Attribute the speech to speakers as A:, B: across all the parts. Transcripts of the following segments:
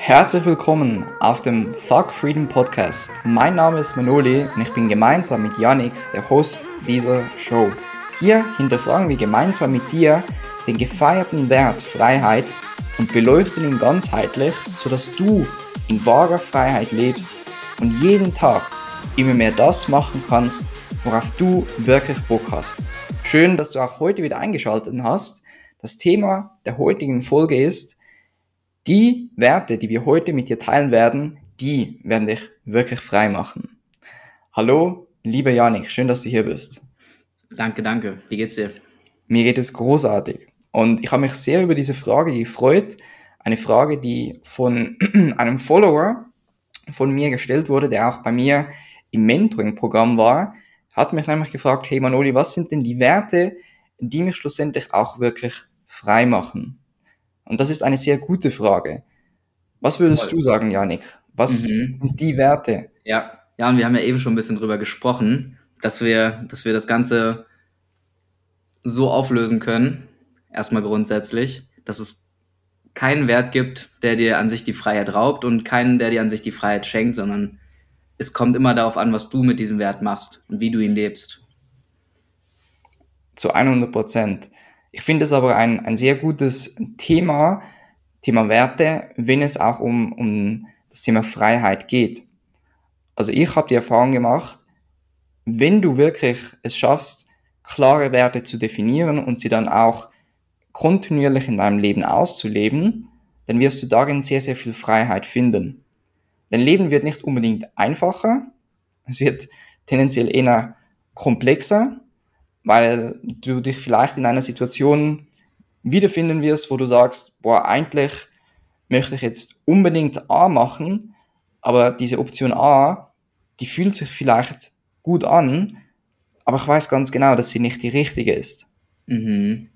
A: Herzlich willkommen auf dem Fuck Freedom Podcast. Mein Name ist Manoli und ich bin gemeinsam mit Yannick der Host dieser Show. Hier hinterfragen wir gemeinsam mit dir den gefeierten Wert Freiheit und beleuchten ihn ganzheitlich, sodass du in wahrer Freiheit lebst und jeden Tag immer mehr das machen kannst, worauf du wirklich Bock hast. Schön, dass du auch heute wieder eingeschaltet hast. Das Thema der heutigen Folge ist, die Werte, die wir heute mit dir teilen werden, die werden dich wirklich frei machen. Hallo, lieber Janik, schön, dass du hier bist.
B: Danke, danke. Wie geht's dir?
A: Mir geht es großartig. Und ich habe mich sehr über diese Frage gefreut. Eine Frage, die von einem Follower von mir gestellt wurde, der auch bei mir im Mentoring-Programm war, hat mich nämlich gefragt, hey Manoli, was sind denn die Werte, die mich schlussendlich auch wirklich frei machen? Und das ist eine sehr gute Frage. Was würdest Voll. du sagen, Janik? Was mhm. sind die Werte?
B: Ja, ja, und wir haben ja eben schon ein bisschen drüber gesprochen, dass wir, dass wir das Ganze so auflösen können, erstmal grundsätzlich, dass es keinen Wert gibt, der dir an sich die Freiheit raubt und keinen, der dir an sich die Freiheit schenkt, sondern es kommt immer darauf an, was du mit diesem Wert machst und wie du ihn lebst.
A: Zu 100 Prozent. Ich finde es aber ein, ein sehr gutes Thema, Thema Werte, wenn es auch um, um das Thema Freiheit geht. Also ich habe die Erfahrung gemacht, wenn du wirklich es schaffst, klare Werte zu definieren und sie dann auch kontinuierlich in deinem Leben auszuleben, dann wirst du darin sehr, sehr viel Freiheit finden. Dein Leben wird nicht unbedingt einfacher, es wird tendenziell eher komplexer, weil du dich vielleicht in einer Situation wiederfinden wirst, wo du sagst, boah, eigentlich möchte ich jetzt unbedingt A machen, aber diese Option A, die fühlt sich vielleicht gut an, aber ich weiß ganz genau, dass sie nicht die richtige ist. Mhm.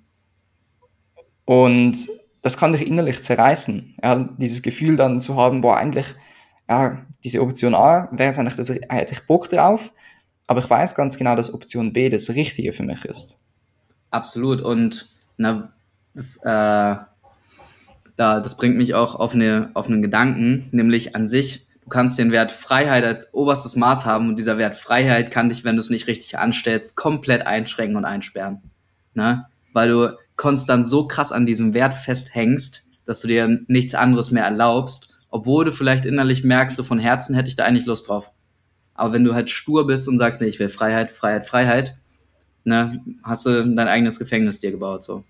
A: Und das kann dich innerlich zerreißen. Ja, dieses Gefühl dann zu haben, boah, eigentlich ja, diese Option A wäre jetzt eigentlich, das, hätte ich Bock drauf, aber ich weiß ganz genau, dass Option B das Richtige für mich ist.
B: Absolut. Und na, das, äh, da, das bringt mich auch auf, eine, auf einen Gedanken, nämlich an sich, du kannst den Wert Freiheit als oberstes Maß haben und dieser Wert Freiheit kann dich, wenn du es nicht richtig anstellst, komplett einschränken und einsperren. Ne? Weil du konstant so krass an diesem Wert festhängst, dass du dir nichts anderes mehr erlaubst obwohl du vielleicht innerlich merkst, so von Herzen hätte ich da eigentlich Lust drauf. Aber wenn du halt stur bist und sagst, nee, ich will Freiheit, Freiheit, Freiheit, ne, hast du dein eigenes Gefängnis dir gebaut, so.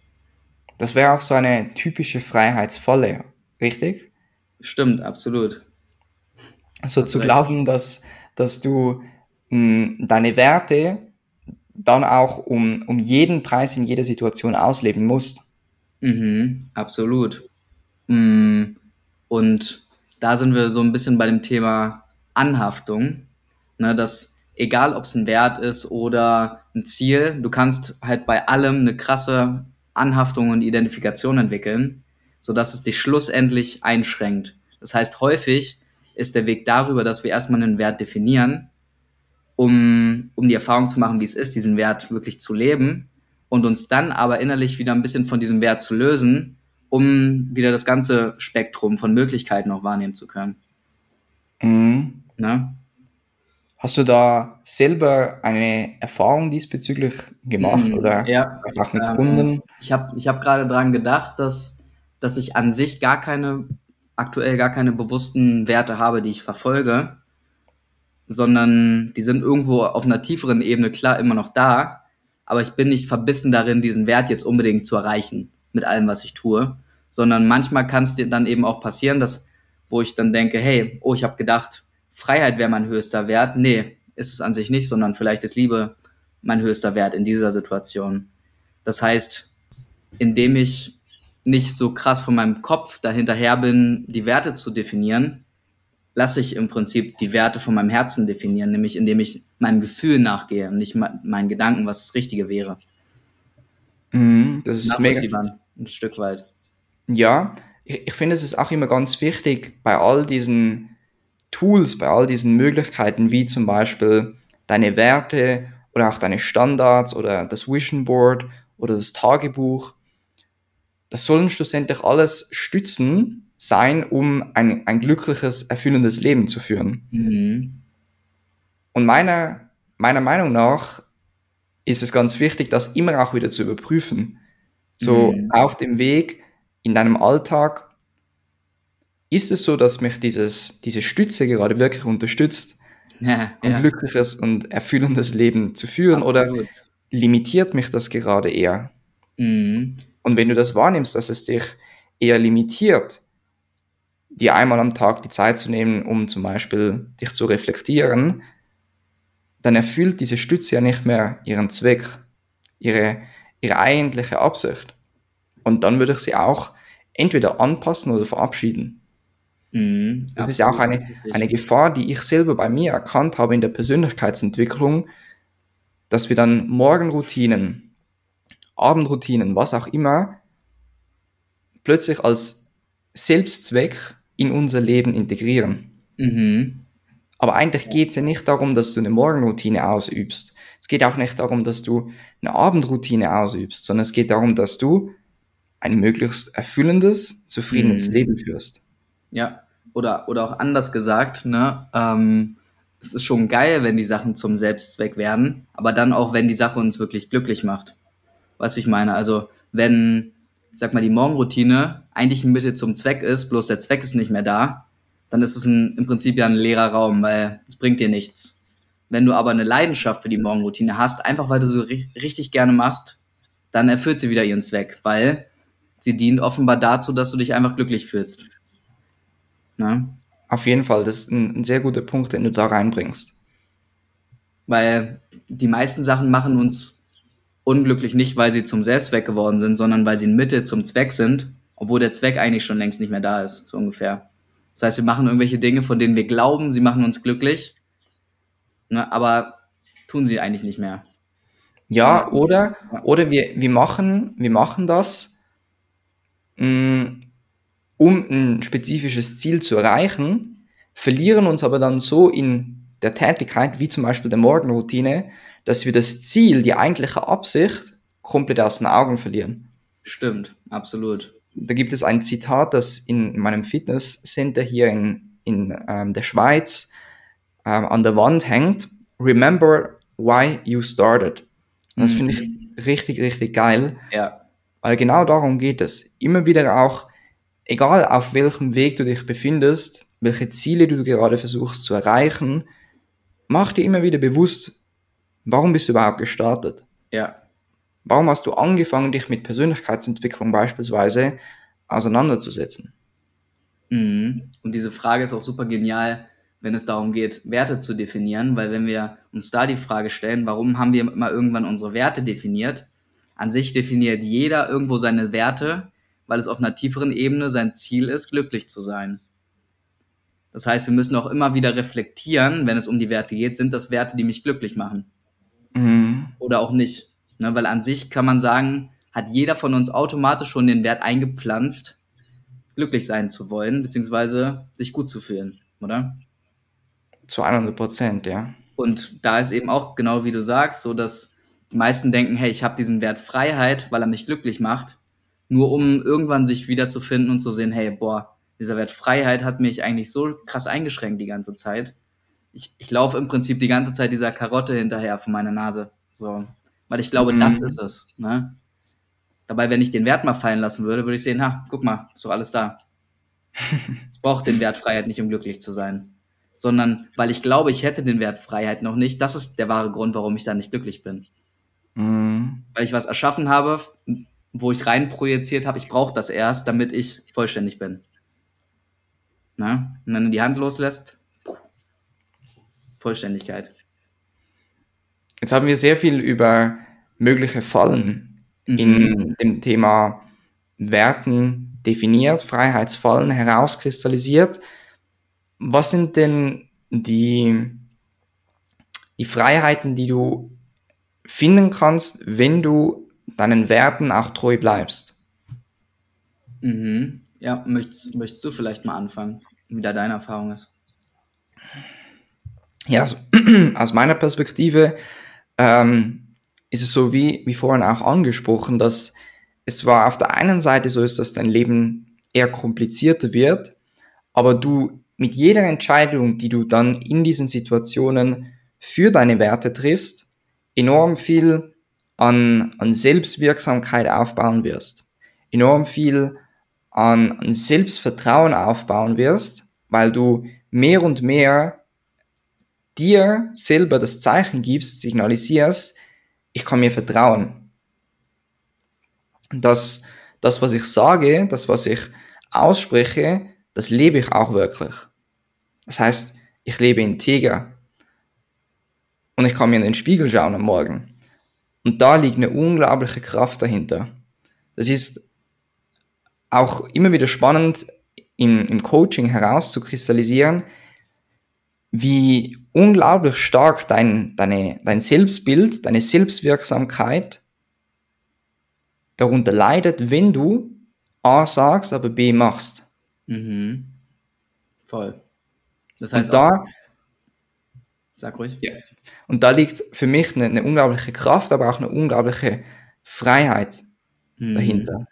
A: Das wäre auch so eine typische Freiheitsfalle, richtig?
B: Stimmt, absolut.
A: So zu glauben, dass, dass du mh, hm, deine Werte dann auch um, um jeden Preis in jeder Situation ausleben musst.
B: Mhm, absolut. Mhm. Und da sind wir so ein bisschen bei dem Thema Anhaftung, ne, dass egal ob es ein Wert ist oder ein Ziel, du kannst halt bei allem eine krasse Anhaftung und Identifikation entwickeln, sodass es dich schlussendlich einschränkt. Das heißt, häufig ist der Weg darüber, dass wir erstmal einen Wert definieren, um, um die Erfahrung zu machen, wie es ist, diesen Wert wirklich zu leben und uns dann aber innerlich wieder ein bisschen von diesem Wert zu lösen um wieder das ganze Spektrum von Möglichkeiten auch wahrnehmen zu können.
A: Mhm. Na? Hast du da selber eine Erfahrung diesbezüglich gemacht mhm, oder
B: ja, auch mit ähm, Kunden? Ich habe ich hab gerade daran gedacht, dass, dass ich an sich gar keine, aktuell gar keine bewussten Werte habe, die ich verfolge, sondern die sind irgendwo auf einer tieferen Ebene klar immer noch da, aber ich bin nicht verbissen darin, diesen Wert jetzt unbedingt zu erreichen mit allem, was ich tue, sondern manchmal kann es dir dann eben auch passieren, dass, wo ich dann denke, hey, oh, ich habe gedacht, Freiheit wäre mein höchster Wert. Nee, ist es an sich nicht, sondern vielleicht ist Liebe mein höchster Wert in dieser Situation. Das heißt, indem ich nicht so krass von meinem Kopf dahinterher bin, die Werte zu definieren, lasse ich im Prinzip die Werte von meinem Herzen definieren, nämlich indem ich meinem Gefühl nachgehe und nicht meinen Gedanken, was das Richtige wäre.
A: Mhm, das ist mega.
B: Ein Stück weit.
A: Ja, ich, ich finde es ist auch immer ganz wichtig bei all diesen Tools, bei all diesen Möglichkeiten, wie zum Beispiel deine Werte oder auch deine Standards oder das Vision Board oder das Tagebuch, das sollen schlussendlich alles stützen, sein, um ein, ein glückliches, erfüllendes Leben zu führen.
B: Mhm.
A: Und meiner, meiner Meinung nach ist es ganz wichtig, das immer auch wieder zu überprüfen. So
B: Mhm.
A: auf dem Weg in deinem Alltag, ist es so, dass mich dieses, diese Stütze gerade wirklich unterstützt,
B: Ja,
A: ein
B: ja.
A: glückliches und erfüllendes Leben zu führen oder
B: Absolut.
A: limitiert mich das gerade eher?
B: Mhm.
A: Und wenn du das wahrnimmst, dass es dich eher limitiert, dir einmal am Tag die Zeit zu nehmen, um zum Beispiel dich zu reflektieren, dann erfüllt diese Stütze ja nicht mehr ihren Zweck, ihre, ihre eigentliche Absicht. Und dann würde ich sie auch entweder anpassen oder verabschieden.
B: Mhm.
A: Das ist ja auch
B: Absolut
A: eine, eine Gefahr, die ich selber bei mir erkannt habe in der Persönlichkeitsentwicklung, dass wir dann Morgenroutinen, Abendroutinen, was auch immer, plötzlich als Selbstzweck in unser Leben integrieren.
B: Mhm.
A: Aber eigentlich geht es ja nicht darum, dass du eine Morgenroutine ausübst. Es geht auch nicht darum, dass du eine Abendroutine ausübst, sondern es geht darum, dass du ein möglichst erfüllendes, zufriedenes
B: Mhm.
A: Leben führst.
B: Ja, oder, oder auch anders gesagt, ne? Ähm, es ist schon geil, wenn die Sachen zum Selbstzweck werden, aber dann auch, wenn die Sache uns wirklich glücklich macht. Du, ich meine? Also, wenn, ich sag mal, die Morgenroutine eigentlich ein Mittel zum Zweck ist, bloß der Zweck ist nicht mehr da, dann ist es ein, im Prinzip ja ein leerer Raum, weil es bringt dir nichts. Wenn du aber eine Leidenschaft für die Morgenroutine hast, einfach weil du so ri richtig gerne machst, dann erfüllt sie wieder ihren Zweck, weil sie dient offenbar dazu, dass du dich einfach glücklich fühlst. Ne?
A: Auf jeden Fall, das ist ein, ein sehr guter Punkt, den du da reinbringst.
B: Weil die meisten Sachen machen uns unglücklich nicht, weil sie zum Selbstzweck geworden sind, sondern weil sie ein Mittel zum Zweck sind, obwohl der Zweck eigentlich schon längst nicht mehr da ist, so ungefähr. Das heißt, wir machen irgendwelche Dinge, von denen wir glauben, sie machen uns glücklich, ne, aber tun sie eigentlich nicht mehr.
A: Ja, oder, oder wir, wir, machen, wir machen das, mh, um ein spezifisches Ziel zu erreichen, verlieren uns aber dann so in der Tätigkeit, wie zum Beispiel der Morgenroutine, dass wir das Ziel, die eigentliche Absicht, komplett aus den Augen verlieren.
B: Stimmt, absolut.
A: Da gibt es ein Zitat, das in meinem Fitnesscenter hier in, in ähm, der Schweiz ähm, an der Wand hängt. Remember why you started. Und das
B: Mhm.
A: finde ich richtig, richtig geil,
B: Ja,
A: weil genau darum geht es. Immer wieder auch, egal auf welchem Weg du dich befindest, welche Ziele du gerade versuchst zu erreichen, mach dir immer wieder bewusst, warum bist du überhaupt gestartet?
B: ja,
A: Warum hast du angefangen, dich mit Persönlichkeitsentwicklung beispielsweise auseinanderzusetzen?
B: Mhm. Und diese Frage ist auch super genial, wenn es darum geht, Werte zu definieren, weil wenn wir uns da die Frage stellen, warum haben wir mal irgendwann unsere Werte definiert? An sich definiert jeder irgendwo seine Werte, weil es auf einer tieferen Ebene sein Ziel ist, glücklich zu sein. Das heißt, wir müssen auch immer wieder reflektieren, wenn es um die Werte geht, sind das Werte, die mich glücklich machen
A: Mhm.
B: oder auch nicht. Ne, weil an sich kann man sagen, hat jeder von uns automatisch schon den Wert eingepflanzt, glücklich sein zu wollen, beziehungsweise sich gut zu fühlen, oder?
A: Zu 100 Prozent, ja.
B: Und da ist eben auch genau wie du sagst, so dass die meisten denken, hey, ich habe diesen Wert Freiheit, weil er mich glücklich macht, nur um irgendwann sich wiederzufinden und zu sehen, hey, boah, dieser Wert Freiheit hat mich eigentlich so krass eingeschränkt die ganze Zeit. Ich, ich laufe im Prinzip die ganze Zeit dieser Karotte hinterher von meiner Nase. So. Weil ich glaube,
A: Mhm.
B: das ist es. Ne? Dabei, wenn ich den Wert mal fallen lassen würde, würde ich sehen, ha, guck mal, ist doch alles da. ich brauche den Wert Freiheit nicht, um glücklich zu sein. Sondern weil ich glaube, ich hätte den Wert Freiheit noch nicht. Das ist der wahre Grund, warum ich da nicht glücklich bin.
A: Mhm.
B: Weil ich was erschaffen habe, wo ich rein projiziert habe, ich brauche das erst, damit ich vollständig bin. Na? Und wenn du die Hand loslässt, Vollständigkeit.
A: Jetzt haben wir sehr viel über mögliche Fallen
B: Mhm.
A: in dem Thema Werten definiert, Freiheitsfallen herauskristallisiert. Was sind denn die, die Freiheiten, die du finden kannst, wenn du deinen Werten auch treu bleibst?
B: Mhm. Ja, möchtest, möchtest du vielleicht mal anfangen, wie da deine Erfahrung ist?
A: Ja, aus, aus meiner Perspektive ähm, ist es so wie, wie vorhin auch angesprochen, dass es zwar auf der einen Seite so ist, dass dein Leben eher komplizierter wird, aber du mit jeder Entscheidung, die du dann in diesen Situationen für deine Werte triffst, enorm viel an, an Selbstwirksamkeit aufbauen wirst, enorm viel an, an Selbstvertrauen aufbauen wirst, weil du mehr und mehr dir selber das Zeichen gibst, signalisierst, ich kann mir vertrauen. Das, das, was ich sage, das, was ich ausspreche, das lebe ich auch wirklich. Das heißt, ich lebe integer. Und ich kann mir in den Spiegel schauen am Morgen. Und da liegt eine unglaubliche Kraft dahinter. Das ist auch immer wieder spannend im, im Coaching herauszukristallisieren, wie unglaublich stark dein, deine, dein Selbstbild, deine Selbstwirksamkeit darunter leidet, wenn du A sagst, aber B machst.
B: Mhm. Voll. Das heißt
A: Und da,
B: auch, sag ruhig.
A: ja, und da liegt für mich eine, eine unglaubliche Kraft, aber auch eine unglaubliche Freiheit
B: Mhm.
A: dahinter.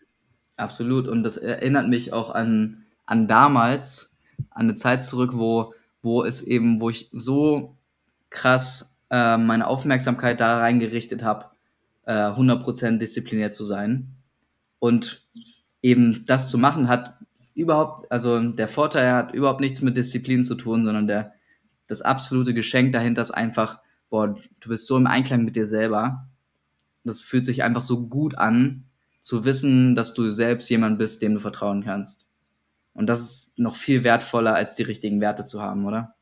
B: Absolut. Und das erinnert mich auch an, an damals, an eine Zeit zurück, wo, wo es eben, wo ich so krass äh, meine Aufmerksamkeit da reingerichtet habe, äh, 100% diszipliniert zu sein. Und eben das zu machen hat überhaupt, also der Vorteil hat überhaupt nichts mit Disziplin zu tun, sondern der, das absolute Geschenk dahinter ist einfach, boah, du bist so im Einklang mit dir selber. Das fühlt sich einfach so gut an, zu wissen, dass du selbst jemand bist, dem du vertrauen kannst. Und das ist noch viel wertvoller, als die richtigen Werte zu haben, oder?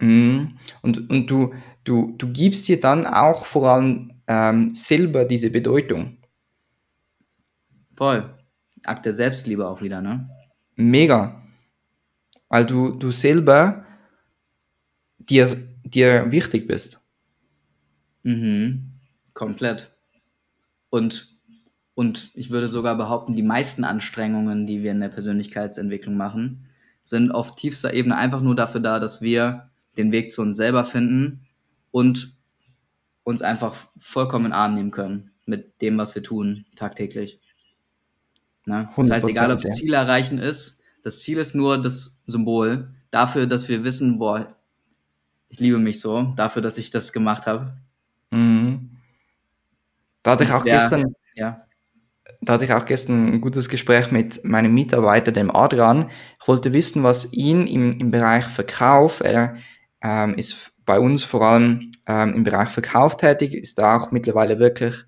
A: Mhm. Und, und du, du, du gibst dir dann auch vor allem ähm, selber diese Bedeutung.
B: Voll. Akt der Selbstliebe auch wieder, ne?
A: Mega. Weil du, du selber dir, dir wichtig bist.
B: Mhm. Komplett. Und, und ich würde sogar behaupten, die meisten Anstrengungen, die wir in der Persönlichkeitsentwicklung machen, sind auf tiefster Ebene einfach nur dafür da, dass wir den Weg zu uns selber finden und uns einfach vollkommen in den Arm nehmen können mit dem, was wir tun tagtäglich. Ne? Das heißt, egal ob
A: 100%,
B: das. Ziel erreichen ist, das Ziel ist nur das Symbol dafür, dass wir wissen, boah, ich liebe mich so, dafür, dass ich das gemacht habe.
A: Mhm. Da hatte ich auch
B: Ja.
A: gestern,
B: Ja.
A: da hatte ich auch gestern ein gutes Gespräch mit meinem Mitarbeiter, dem Adrian. Ich wollte wissen, was ihn im, im Bereich Verkauf, er ähm, ist bei uns vor allem ähm, im Bereich Verkauf tätig, ist da auch mittlerweile wirklich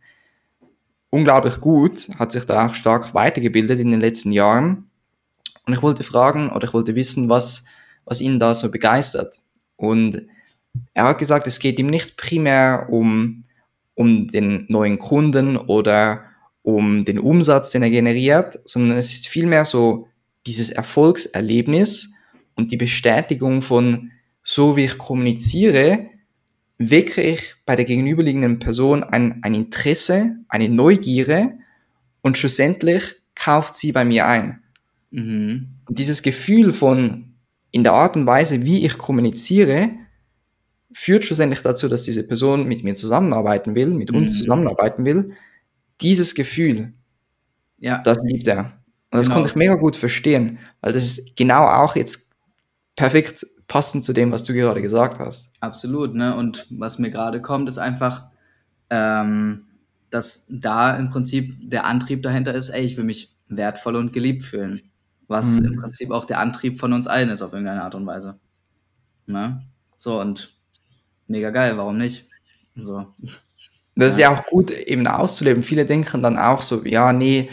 A: unglaublich gut, hat sich da auch stark weitergebildet in den letzten Jahren. Und ich wollte fragen oder ich wollte wissen, was, was ihn da so begeistert. Und er hat gesagt, es geht ihm nicht primär um, um den neuen Kunden oder um den Umsatz, den er generiert, sondern es ist vielmehr so dieses Erfolgserlebnis und die Bestätigung von, so wie ich kommuniziere, wecke ich bei der gegenüberliegenden Person ein, ein Interesse, eine Neugierde und schlussendlich kauft sie bei mir ein.
B: Mhm.
A: Und dieses Gefühl von, in der Art und Weise, wie ich kommuniziere, führt schlussendlich dazu, dass diese Person mit mir zusammenarbeiten will, mit uns
B: Mhm.
A: zusammenarbeiten will. Dieses Gefühl,
B: Ja.
A: das liebt er. Und das
B: Genau.
A: konnte ich mega gut verstehen, weil das ist genau auch jetzt perfekt passend zu dem, was du gerade gesagt hast.
B: Absolut, ne? Und was mir gerade kommt, ist einfach, ähm, dass da im Prinzip der Antrieb dahinter ist, ey, ich will mich wertvoll und geliebt fühlen. Was
A: Mhm.
B: im Prinzip auch der Antrieb von uns allen ist, auf irgendeine Art und Weise. Ne? So, und mega geil, warum nicht? So.
A: Das ist Ja. auch gut eben auszuleben. Viele denken dann auch so, ja, nee,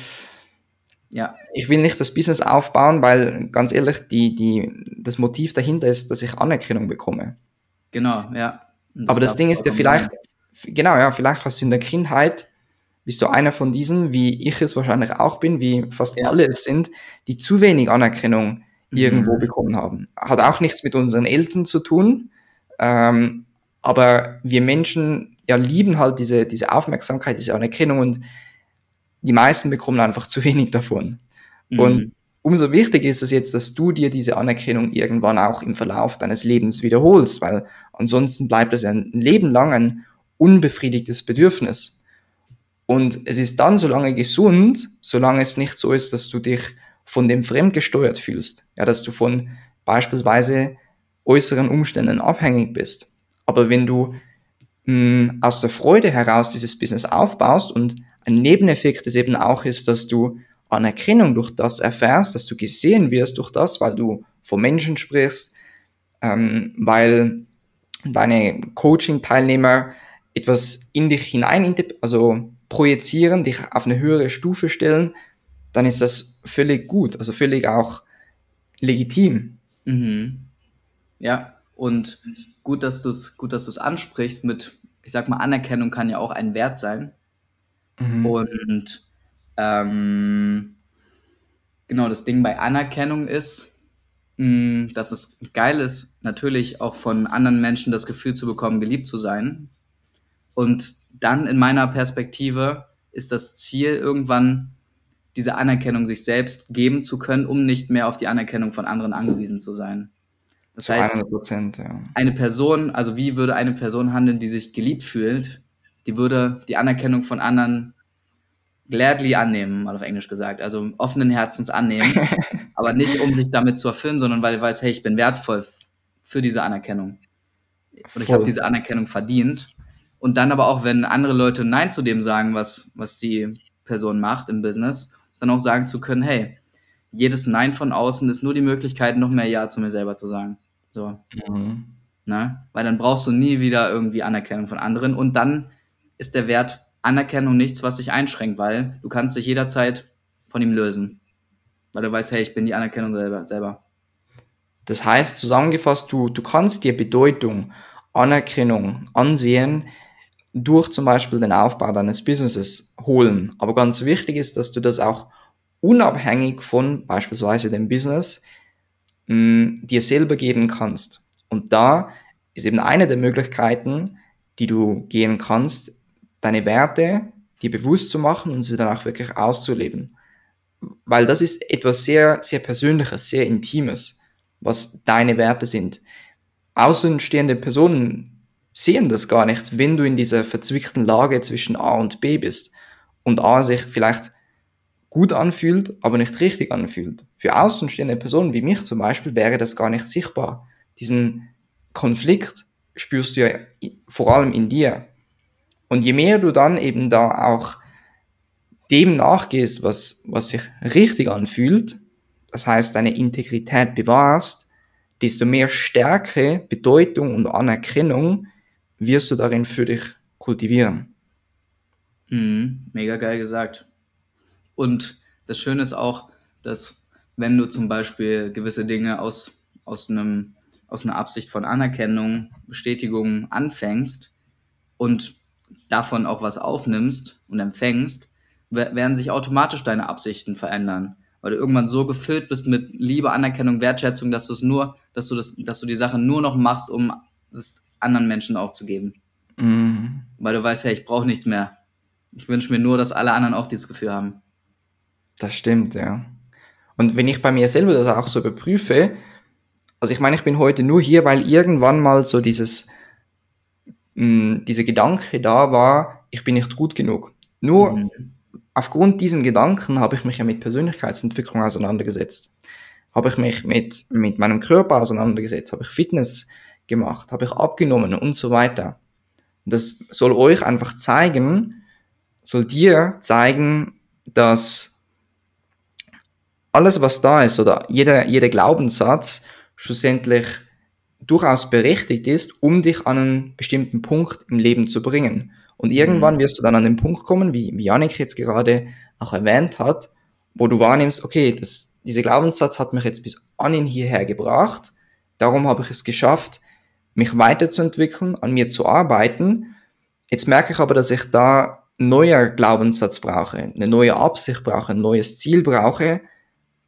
B: Ja,
A: ich will nicht das Business aufbauen, weil ganz ehrlich, die, die, das Motiv dahinter ist, dass ich Anerkennung bekomme.
B: genau, ja. Und
A: Aber das Ding ist ja vielleicht, genau, ja, vielleicht hast du in der Kindheit, bist du einer von diesen, wie ich es wahrscheinlich auch bin, wie fast
B: Ja.
A: alle es sind, die zu wenig Anerkennung irgendwo
B: Mhm.
A: bekommen haben. Hat auch nichts mit unseren Eltern zu tun, ähm, aber wir Menschen ja lieben halt diese, diese Aufmerksamkeit, diese Anerkennung und die meisten bekommen einfach zu wenig davon.
B: Mhm.
A: Und umso wichtiger ist es jetzt, dass du dir diese Anerkennung irgendwann auch im Verlauf deines Lebens wiederholst, weil ansonsten bleibt es ein Leben lang ein unbefriedigtes Bedürfnis. Und es ist dann so lange gesund, solange es nicht so ist, dass du dich von dem fremdgesteuert fühlst, ja, dass du von beispielsweise äußeren Umständen abhängig bist. Aber wenn du mh, aus der Freude heraus dieses Business aufbaust und ein Nebeneffekt ist eben auch ist, dass du Anerkennung durch das erfährst, dass du gesehen wirst durch das, weil du von Menschen sprichst, ähm, weil deine Coaching-Teilnehmer etwas in dich hinein, also projizieren, dich auf eine höhere Stufe stellen, dann ist das völlig gut, also völlig auch legitim.
B: Mhm. Ja, und gut, dass du es gut, dass du es ansprichst mit, ich sag mal, Anerkennung kann ja auch ein Wert sein. Mhm. Und ähm, genau, das Ding bei Anerkennung ist, mh, mm, dass es geil ist, natürlich auch von anderen Menschen das Gefühl zu bekommen, geliebt zu sein. Und dann in meiner Perspektive ist das Ziel irgendwann diese Anerkennung sich selbst geben zu können, um nicht mehr auf die Anerkennung von anderen angewiesen zu sein. Das zu heißt, 100%, ja. eine Person, also wie würde eine Person handeln, die sich geliebt fühlt, die würde die Anerkennung von anderen gladly annehmen, mal auf Englisch gesagt, also offenen Herzens annehmen, aber nicht um sich damit zu erfüllen, sondern weil ich weiß, hey, ich bin wertvoll für diese Anerkennung. Und ich habe diese Anerkennung verdient. Und dann aber auch, wenn andere Leute Nein zu dem sagen, was, was die Person macht im Business, dann auch sagen zu können, hey, jedes Nein von außen ist nur die Möglichkeit, noch mehr Ja zu mir selber zu sagen. So. Mhm. Na? Ne? Weil dann brauchst du nie wieder irgendwie Anerkennung von anderen und dann ist der Wert Anerkennung nichts, was dich einschränkt, weil du kannst dich jederzeit von ihm lösen. Weil du weißt, hey, ich bin die Anerkennung selber. selber.
A: Das heißt, zusammengefasst, du, du kannst dir Bedeutung, Anerkennung, Ansehen durch zum Beispiel den Aufbau deines Businesses holen. Aber ganz wichtig ist, dass du das auch unabhängig von beispielsweise dem Business mh, dir selber geben kannst. Und da ist eben eine der Möglichkeiten, die du gehen kannst, deine Werte dir bewusst zu machen und sie dann auch wirklich auszuleben. Weil das ist etwas sehr, sehr Persönliches, sehr Intimes, was deine Werte sind. Außenstehende Personen sehen das gar nicht, wenn du in dieser verzwickten Lage zwischen A und B bist und A sich vielleicht gut anfühlt, aber nicht richtig anfühlt. Für außenstehende Personen wie mich zum Beispiel wäre das gar nicht sichtbar. Diesen Konflikt spürst du ja vor allem in dir. Und je mehr du dann eben da auch dem nachgehst, was, was sich richtig anfühlt, das heißt deine Integrität bewahrst, desto mehr Stärke, Bedeutung und Anerkennung wirst du darin für dich kultivieren.
B: Mhm, mega geil gesagt. Und das Schöne ist auch, dass wenn du zum Beispiel gewisse Dinge aus, aus, einem, aus einer Absicht von Anerkennung, Bestätigung anfängst und davon auch was aufnimmst und empfängst, werden sich automatisch deine Absichten verändern. Weil du irgendwann so gefüllt bist mit Liebe, Anerkennung, Wertschätzung, dass du es nur, dass du das, dass du die Sache nur noch machst, um es anderen Menschen auch zu geben. Mhm. Weil du weißt, hey, ich brauche nichts mehr. Ich wünsche mir nur, dass alle anderen auch dieses Gefühl haben.
A: Das stimmt, ja. Und wenn ich bei mir selber das auch so überprüfe, also ich meine, ich bin heute nur hier, weil irgendwann mal so dieses, mh, mm, dieser Gedanke da war, ich bin nicht gut genug. Nur mhm. aufgrund diesem Gedanken habe ich mich ja mit Persönlichkeitsentwicklung auseinandergesetzt. Habe ich mich mit, mit meinem Körper auseinandergesetzt, habe ich Fitness gemacht, habe ich abgenommen und so weiter. Das soll euch einfach zeigen, soll dir zeigen, dass alles, was da ist oder jeder, jeder Glaubenssatz schlussendlich durchaus berechtigt ist, um dich an einen bestimmten Punkt im Leben zu bringen. Und irgendwann mhm. wirst du dann an den Punkt kommen, wie, wie Janik jetzt gerade auch erwähnt hat, wo du wahrnimmst, okay, das, dieser Glaubenssatz hat mich jetzt bis an hierher gebracht, darum habe ich es geschafft, mich weiterzuentwickeln, an mir zu arbeiten. Jetzt merke ich aber, dass ich da neuer Glaubenssatz brauche, eine neue Absicht brauche, ein neues Ziel brauche,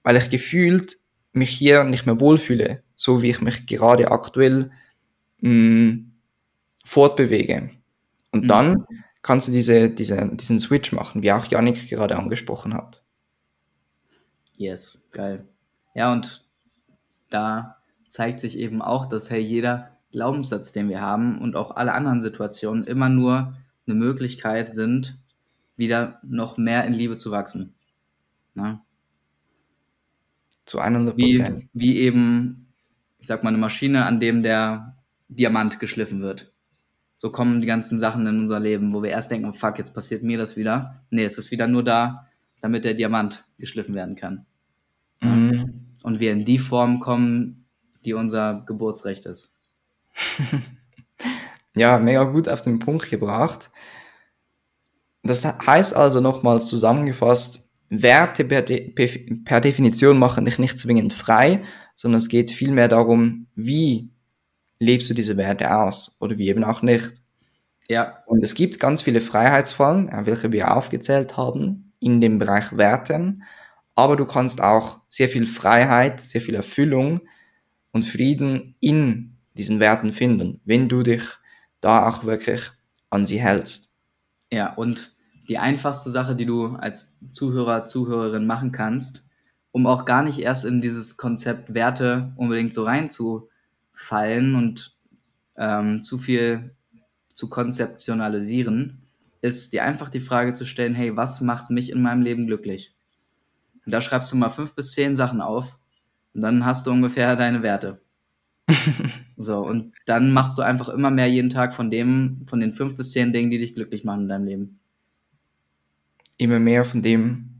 A: weil ich gefühlt mich hier nicht mehr wohlfühle, so wie ich mich gerade aktuell mh, mm, fortbewege. Und mhm. dann kannst du diese, diese, diesen Switch machen, wie auch Yannick gerade angesprochen hat.
B: Yes, geil. Ja, und da zeigt sich eben auch, dass hey, jeder Glaubenssatz, den wir haben und auch alle anderen Situationen immer nur eine Möglichkeit sind, wieder noch mehr in Liebe zu wachsen. Na?
A: Zu 100
B: Wie,
A: Prozent.
B: wie eben, ich sag mal, eine Maschine, an dem der Diamant geschliffen wird. So kommen die ganzen Sachen in unser Leben, wo wir erst denken, oh fuck, jetzt passiert mir das wieder. Nee, es ist wieder nur da, damit der Diamant geschliffen werden kann.
A: Mhm.
B: Und wir in die Form kommen, die unser Geburtsrecht ist.
A: Ja, mega gut auf den Punkt gebracht. Das heißt also nochmals zusammengefasst, Werte per, De per Definition machen dich nicht zwingend frei, sondern es geht vielmehr darum, wie lebst du diese Werte aus oder wie eben auch nicht.
B: Ja,
A: Und es gibt ganz viele Freiheitsfallen, welche wir aufgezählt haben, in dem Bereich Werten, aber du kannst auch sehr viel Freiheit, sehr viel Erfüllung und Frieden in diesen Werten finden, wenn du dich da auch wirklich an sie hältst.
B: ja, und die einfachste Sache, die du als Zuhörer, Zuhörerin machen kannst, um auch gar nicht erst in dieses Konzept Werte unbedingt so reinzufallen und ähm, zu viel zu konzeptionalisieren, ist dir einfach die Frage zu stellen, hey, was macht mich in meinem Leben glücklich? Und da schreibst du mal fünf bis zehn Sachen auf und dann hast du ungefähr deine Werte. So, und dann machst du einfach immer mehr jeden Tag von dem, von den fünf bis zehn Dingen, die dich glücklich machen in deinem Leben.
A: Immer mehr von dem,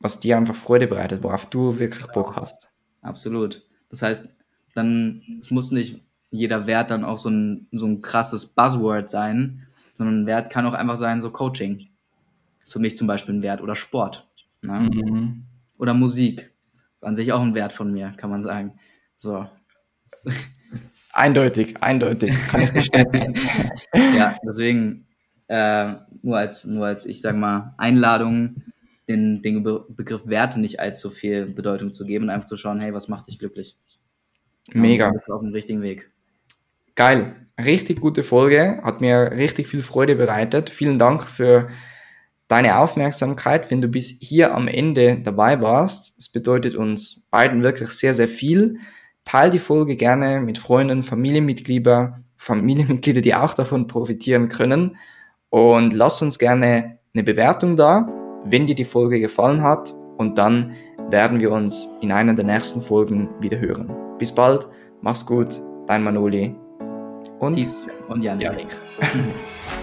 A: was dir einfach Freude bereitet, worauf du wirklich Bock hast.
B: Absolut. Das heißt, dann, es muss nicht jeder Wert dann auch so ein, so ein krasses Buzzword sein, sondern ein Wert kann auch einfach sein, so Coaching. Für mich zum Beispiel ein Wert oder Sport. Ne?
A: Mhm.
B: Oder Musik. Ist an sich auch ein Wert von mir, kann man sagen. So.
A: Eindeutig, eindeutig, kann ich bestätigen.
B: ja, deswegen äh, nur als, nur als, ich sag mal, Einladung, den, den Be Begriff Werte nicht allzu viel Bedeutung zu geben und einfach zu schauen, hey, was macht dich glücklich?
A: Mega.
B: Bist du auf dem richtigen Weg.
A: Geil. Richtig gute Folge. Hat mir richtig viel Freude bereitet. Vielen Dank für deine Aufmerksamkeit. Wenn du bis hier am Ende dabei warst, das bedeutet uns beiden wirklich sehr, sehr viel. Teil die Folge gerne mit Freunden, Familienmitglieder, Familienmitglieder, die auch davon profitieren können. Und lass uns gerne eine Bewertung da, wenn dir die Folge gefallen hat. Und dann werden wir uns in einer der nächsten Folgen wieder hören. Bis bald, mach's gut, dein Manoli. Und
B: Peace und Jan
A: Ja.